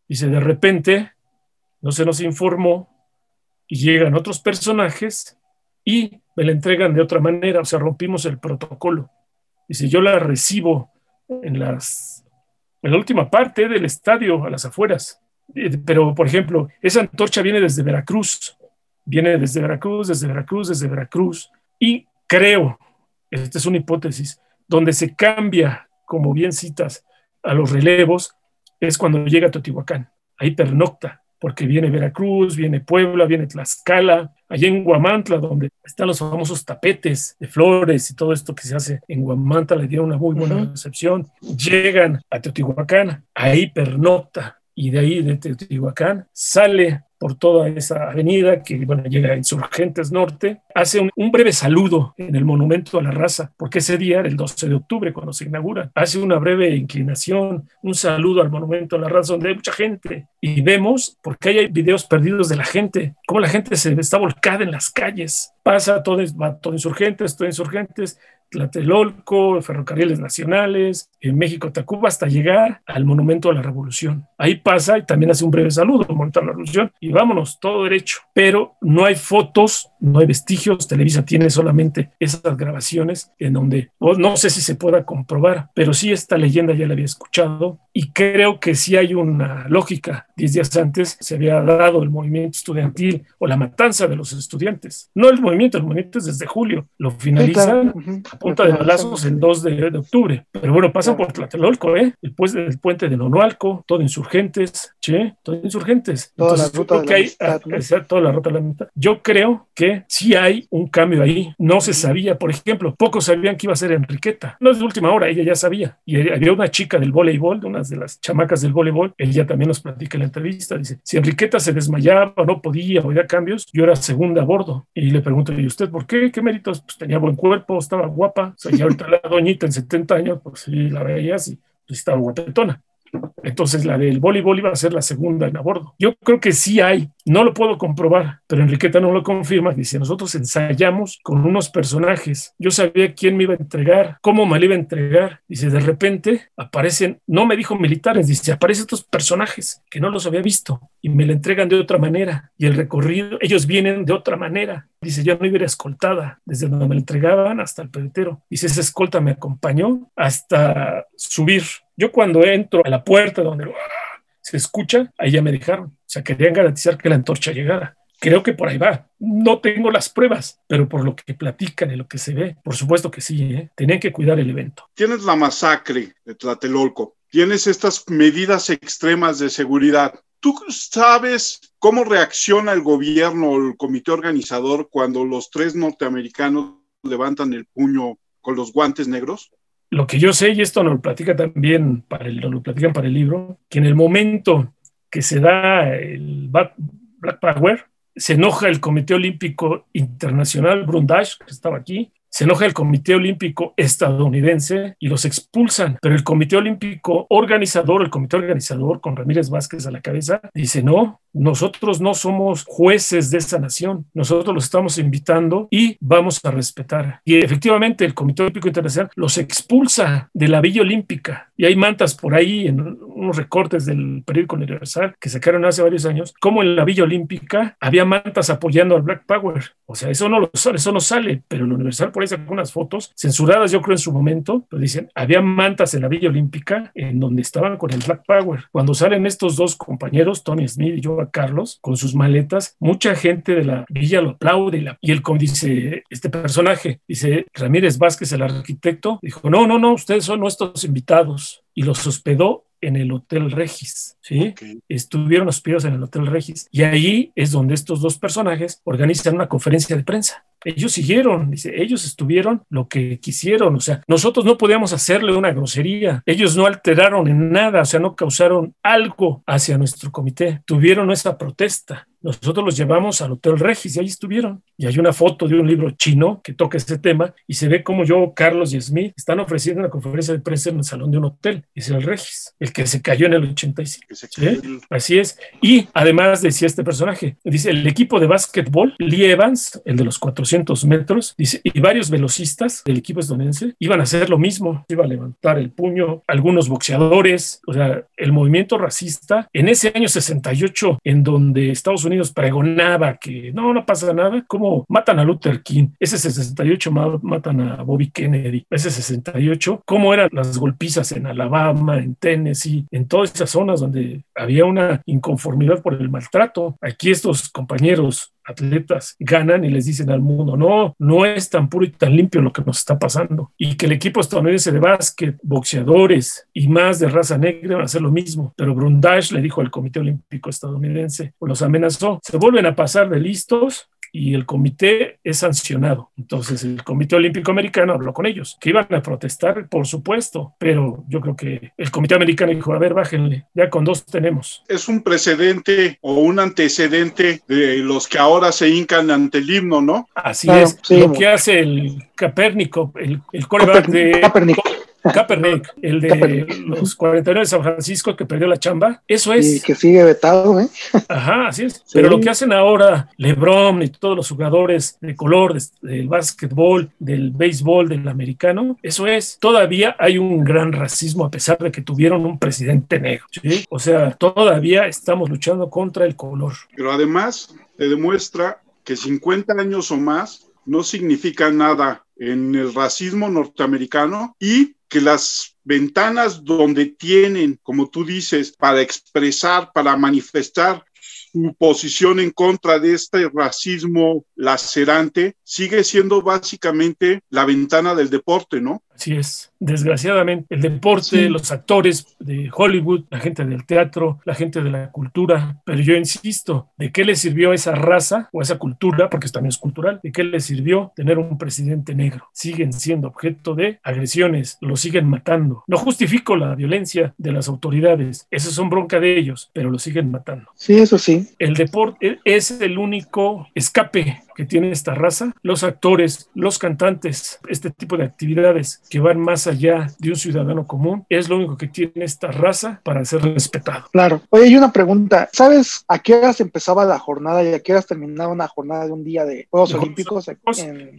Dice, de repente, no se nos informó y llegan otros personajes y me la entregan de otra manera, o sea, rompimos el protocolo. Y si yo la recibo en las en la última parte del estadio, a las afueras. Eh, pero, por ejemplo, esa antorcha viene desde Veracruz, viene desde Veracruz, desde Veracruz, desde Veracruz. Y creo, esta es una hipótesis, donde se cambia, como bien citas, a los relevos, es cuando llega a Teotihuacán. Ahí pernocta, porque viene Veracruz, viene Puebla, viene Tlaxcala, allá en Guamantla, donde están los famosos tapetes de flores y todo esto que se hace en Guamantla, le dieron una muy buena recepción. Llegan a Teotihuacán, ahí pernocta, y de ahí de Teotihuacán sale por toda esa avenida que bueno, llega a Insurgentes Norte, hace un, breve saludo en el Monumento a la Raza, porque ese día era el 12 de octubre cuando se inaugura, hace una breve inclinación, un saludo al Monumento a la Raza donde hay mucha gente y vemos, porque hay videos perdidos de la gente, cómo la gente se está volcada en las calles, pasa todo, va todo Insurgentes, todo Insurgentes, Tlatelolco, Ferrocarriles Nacionales, en México, Tacuba, hasta llegar al Monumento a la Revolución. Ahí pasa y también hace un breve saludo al Monumento a la Revolución y vámonos, todo derecho. Pero no hay fotos, no hay vestigios, Televisa tiene solamente esas grabaciones en donde no sé si se pueda comprobar, pero sí esta leyenda ya la había escuchado y creo que sí hay una lógica. Diez días antes se había dado el movimiento estudiantil o la matanza de los estudiantes. No el movimiento, el movimiento es desde julio. Lo finalizan punta de balazos el 2 de, octubre. Pero bueno, pasan por Tlatelolco, ¿eh? El, pues, el puente de Nonualco, todo insurgentes, che, todo insurgentes. Toda la ruta de la hay, ah, toda la ruta de la mitad. Yo creo que sí hay un cambio ahí. No se sabía, por ejemplo, pocos sabían que iba a ser Enriqueta. No es de última hora, ella ya sabía. Y había una chica del voleibol, de unas de las chamacas del voleibol, ella también nos platica en la entrevista, dice, si Enriqueta se desmayaba, no podía o había cambios, yo era segunda a bordo. Y le pregunto, ¿y usted por qué? ¿Qué méritos? Pues tenía buen cuerpo, estaba guapo o sea, ya ahorita la doñita en 70 años, pues sí, la veías y pues, estaba guapetona. Entonces la del voleibol iba a ser la segunda en a bordo. Yo creo que sí hay, no lo puedo comprobar, pero Enriqueta no lo confirma. Dice, nosotros ensayamos con unos personajes. Yo sabía quién me iba a entregar, cómo me lo iba a entregar. Dice, de repente aparecen, no me dijo militares, dice, aparecen estos personajes que no los había visto y me la entregan de otra manera. Y el recorrido, ellos vienen de otra manera. Dice, yo no iba a ir escoltada desde donde me entregaban hasta el pedetero. Dice, esa escolta me acompañó hasta subir yo cuando entro a la puerta donde se escucha, ahí ya me dejaron. O sea, querían garantizar que la antorcha llegara. Creo que por ahí va. No tengo las pruebas, pero por lo que platican y lo que se ve, por supuesto que sí, ¿eh? tenían que cuidar el evento. Tienes la masacre de Tlatelolco, tienes estas medidas extremas de seguridad. ¿Tú sabes cómo reacciona el gobierno o el comité organizador cuando los tres norteamericanos levantan el puño con los guantes negros? Lo que yo sé, y esto nos lo platica también, para el, lo platican para el libro, que en el momento que se da el Black Power, se enoja el Comité Olímpico Internacional, Brundage, que estaba aquí, se enoja el Comité Olímpico estadounidense y los expulsan, pero el Comité Olímpico organizador, el Comité Organizador con Ramírez Vázquez a la cabeza, dice, no, nosotros no somos jueces de esa nación, nosotros los estamos invitando y vamos a respetar. Y efectivamente el Comité Olímpico Internacional los expulsa de la Villa Olímpica. Y hay mantas por ahí en unos recortes del periódico Universal que sacaron hace varios años, como en la Villa Olímpica había mantas apoyando al Black Power. O sea, eso no, lo, eso no sale, pero el Universal por ahí sacó unas fotos censuradas, yo creo, en su momento, pero dicen, había mantas en la Villa Olímpica en donde estaban con el Black Power. Cuando salen estos dos compañeros, Tony Smith y yo Carlos con sus maletas, mucha gente de la villa lo aplaude y, la, y él dice, este personaje, dice Ramírez Vázquez, el arquitecto, dijo, no, no, no, ustedes son nuestros invitados y los hospedó en el Hotel Regis, ¿sí? Estuvieron hospedados en el Hotel Regis. Y ahí es donde estos dos personajes organizan una conferencia de prensa ellos siguieron, dice, ellos estuvieron lo que quisieron, o sea, nosotros no podíamos hacerle una grosería, ellos no alteraron en nada, o sea, no causaron algo hacia nuestro comité, tuvieron esa protesta. Nosotros los llevamos al Hotel Regis y ahí estuvieron. Y hay una foto de un libro chino que toca ese tema y se ve como yo, Carlos y Smith están ofreciendo una conferencia de prensa en el salón de un hotel. Es el Regis, el que se cayó en el 85. Así es. Y además decía este personaje, dice el equipo de básquetbol, Lee Evans, el de los 400 400 metros, dice, y varios velocistas del equipo estadounidense iban a hacer lo mismo, iban a levantar el puño, algunos boxeadores, o sea, el movimiento racista en ese año 68, en donde Estados Unidos pregonaba que no, no pasa nada, como matan a Luther King, ese 68 matan a Bobby Kennedy, ese 68, cómo eran las golpizas en Alabama, en Tennessee, en todas esas zonas donde había una inconformidad por el maltrato. Aquí estos compañeros atletas ganan y les dicen al mundo, no, no es tan puro y tan limpio lo que nos está pasando. Y que el equipo estadounidense de básquet, boxeadores y más de raza negra van a hacer lo mismo. Pero Brundage le dijo al Comité Olímpico estadounidense, los amenazó, se vuelven a pasar de listos y el comité es sancionado. Entonces el Comité Olímpico Americano habló con ellos, que iban a protestar, por supuesto, pero yo creo que el Comité Americano dijo, a ver, bájenle, ya con dos tenemos. Es un precedente o un antecedente de los que ahora se hincan ante el himno, ¿no? Así es, lo que hace el Capérnico, el, el coreback de... Kaepernick, el de los 49 de San Francisco que perdió la chamba, eso es. Y que sigue vetado, ¿eh? Ajá, así es. Pero lo que hacen ahora LeBron y todos los jugadores de color del básquetbol, del béisbol, del americano, eso es. Todavía hay un gran racismo a pesar de que tuvieron un presidente negro. ¿sí? O sea, todavía estamos luchando contra el color. Pero además te demuestra que 50 años o más no significa nada en el racismo norteamericano y que las ventanas donde tienen, como tú dices, para expresar, para manifestar su posición en contra de este racismo lacerante, sigue siendo básicamente la ventana del deporte, ¿no? Así es. Desgraciadamente, el deporte, los actores de Hollywood, la gente del teatro, la gente de la cultura, pero yo insisto, ¿de qué le sirvió a esa raza o a esa cultura, porque también es cultural, de qué le sirvió tener un presidente negro? Siguen siendo objeto de agresiones, lo siguen matando. No justifico la violencia de las autoridades, eso son bronca de ellos, pero lo siguen matando. Sí, eso sí. El deporte es el único escape que tiene esta raza, los actores, los cantantes, este tipo de actividades que van más allá de un ciudadano común, es lo único que tiene esta raza para ser respetado. Claro. Oye, hay una pregunta. ¿Sabes a qué horas empezaba la jornada y a qué horas terminaba una jornada de un día de Juegos Olímpicos?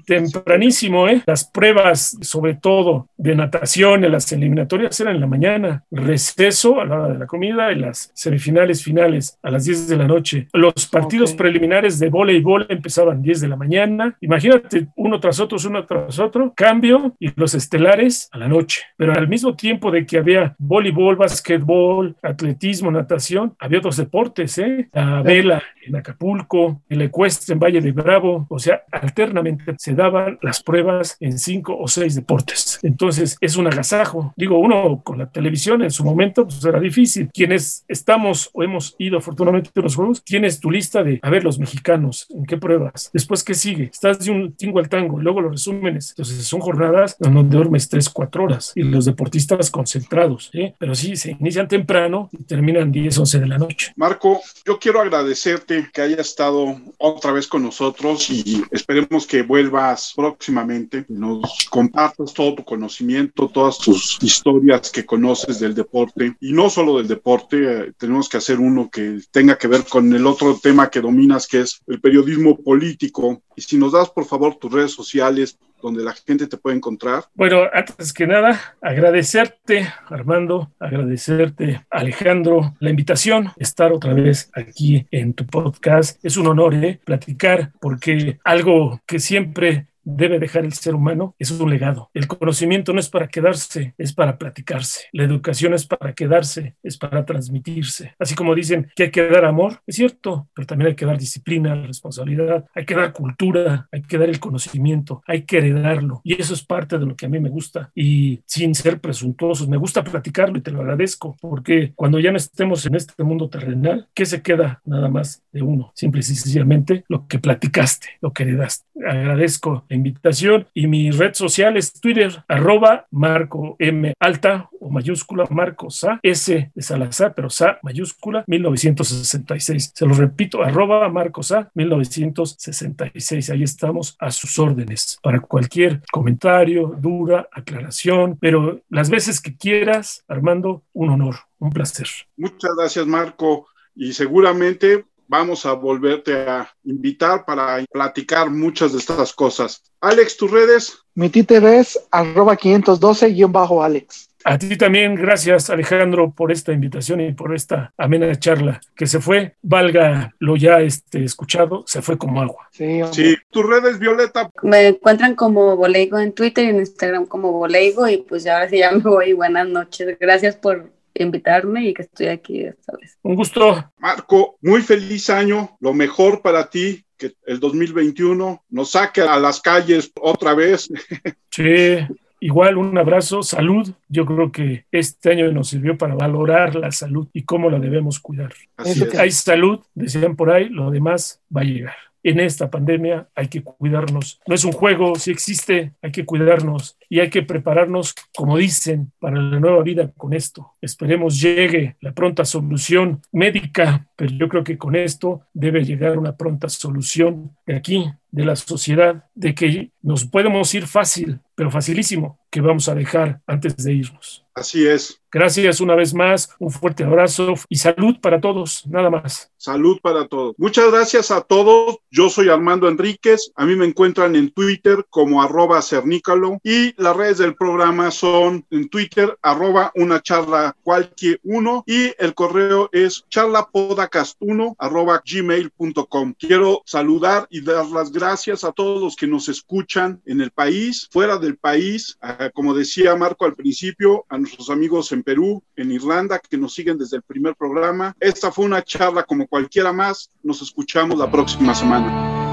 Tempranísimo, ¿eh? Las pruebas, sobre todo de natación en las eliminatorias, eran en la mañana. Receso a la hora de la comida y las semifinales finales a las 10 de la noche. Los partidos preliminares de voleibol empezaban de la mañana. Imagínate, uno tras otro, uno tras otro, cambio y los estelares a la noche. Pero al mismo tiempo de que había voleibol, basquetbol, atletismo, natación, había otros deportes, ¿eh? La vela en Acapulco, el ecuestre en Valle de Bravo, o sea, alternamente se daban las pruebas en cinco o seis deportes. Entonces, es un agasajo. Digo, uno con la televisión en su momento, pues era difícil. Quienes estamos o hemos ido afortunadamente a los juegos, tienes tu lista de, a ver, los mexicanos, ¿en qué pruebas? Después, ¿qué sigue? Estás de un tingo al tango, luego los resúmenes. Entonces, son jornadas donde duermes tres, cuatro horas y los deportistas concentrados, ¿sí? Pero sí, se inician temprano y terminan 10, 11 de la noche. Marco, yo quiero agradecerte que haya estado otra vez con nosotros y esperemos que vuelvas próximamente, nos compartas todo tu conocimiento, todas tus historias que conoces del deporte y no solo del deporte, eh, tenemos que hacer uno que tenga que ver con el otro tema que dominas, que es el periodismo político y si nos das, por favor, tus redes sociales donde la gente te puede encontrar. Bueno, antes que nada, agradecerte, Armando, agradecerte, Alejandro, la invitación, estar otra vez aquí en tu podcast. Es un honor ¿eh? platicar porque algo que siempre debe dejar el ser humano es un legado. El conocimiento no es para quedarse, es para platicarse. La educación es para quedarse, es para transmitirse. Así como dicen que hay que dar amor, es cierto, pero también hay que dar disciplina, responsabilidad, hay que dar cultura, hay que dar el conocimiento, hay que heredarlo. Y eso es parte de lo que a mí me gusta. Y sin ser presuntuosos, me gusta platicarlo y te lo agradezco, porque cuando ya no estemos en este mundo terrenal, ¿qué se queda nada más de uno? Simple y sencillamente lo que platicaste, lo que heredaste. Agradezco la invitación y mi red social es Twitter, arroba Marco M alta o mayúscula Marco Sa, S de Salazar, pero Sa mayúscula 1966. Se lo repito, arroba Marco Sa 1966. Ahí estamos a sus órdenes para cualquier comentario, duda, aclaración, pero las veces que quieras, Armando, un honor, un placer. Muchas gracias, Marco. Y seguramente vamos a volverte a invitar para platicar muchas de estas cosas. Alex, tus redes. Mi Twitter es arroba 512-Alex. A ti también, gracias Alejandro por esta invitación y por esta amena charla que se fue, valga lo ya este, escuchado, se fue como agua. Sí, sí, tus redes, Violeta. Me encuentran como Boleigo en Twitter y en Instagram como Boleigo y pues ya ahora sí ya me voy. Buenas noches, gracias por invitarme y que estoy aquí esta vez. Un gusto. Marco, muy feliz año, lo mejor para ti, que el 2021 nos saque a las calles otra vez. Sí, Igual un abrazo, salud. Yo creo que este año nos sirvió para valorar la salud y cómo la debemos cuidar. Así Hay salud, decían por ahí, lo demás va a llegar. En esta pandemia hay que cuidarnos. No es un juego, si existe, hay que cuidarnos y hay que prepararnos, como dicen, para la nueva vida con esto. Esperemos llegue la pronta solución médica, pero yo creo que con esto debe llegar una pronta solución de aquí, de la sociedad, de que nos podemos ir fácil, pero facilísimo, que vamos a dejar antes de irnos. Así es. Gracias una vez más, un fuerte abrazo y salud para todos, nada más. Salud para todos. Muchas gracias a todos. Yo soy Armando Enríquez. A mí me encuentran en Twitter como arroba cernícalo y las redes del programa son en Twitter arroba una charla cualquier uno y el correo es charlapodcast1 arroba gmail.com. Quiero saludar y dar las gracias a todos los que nos escuchan en el país, fuera del país, como decía Marco al principio, a nuestros amigos en Perú, en Irlanda, que nos siguen desde el primer programa. Esta fue una charla como cualquiera más. Nos escuchamos la próxima semana.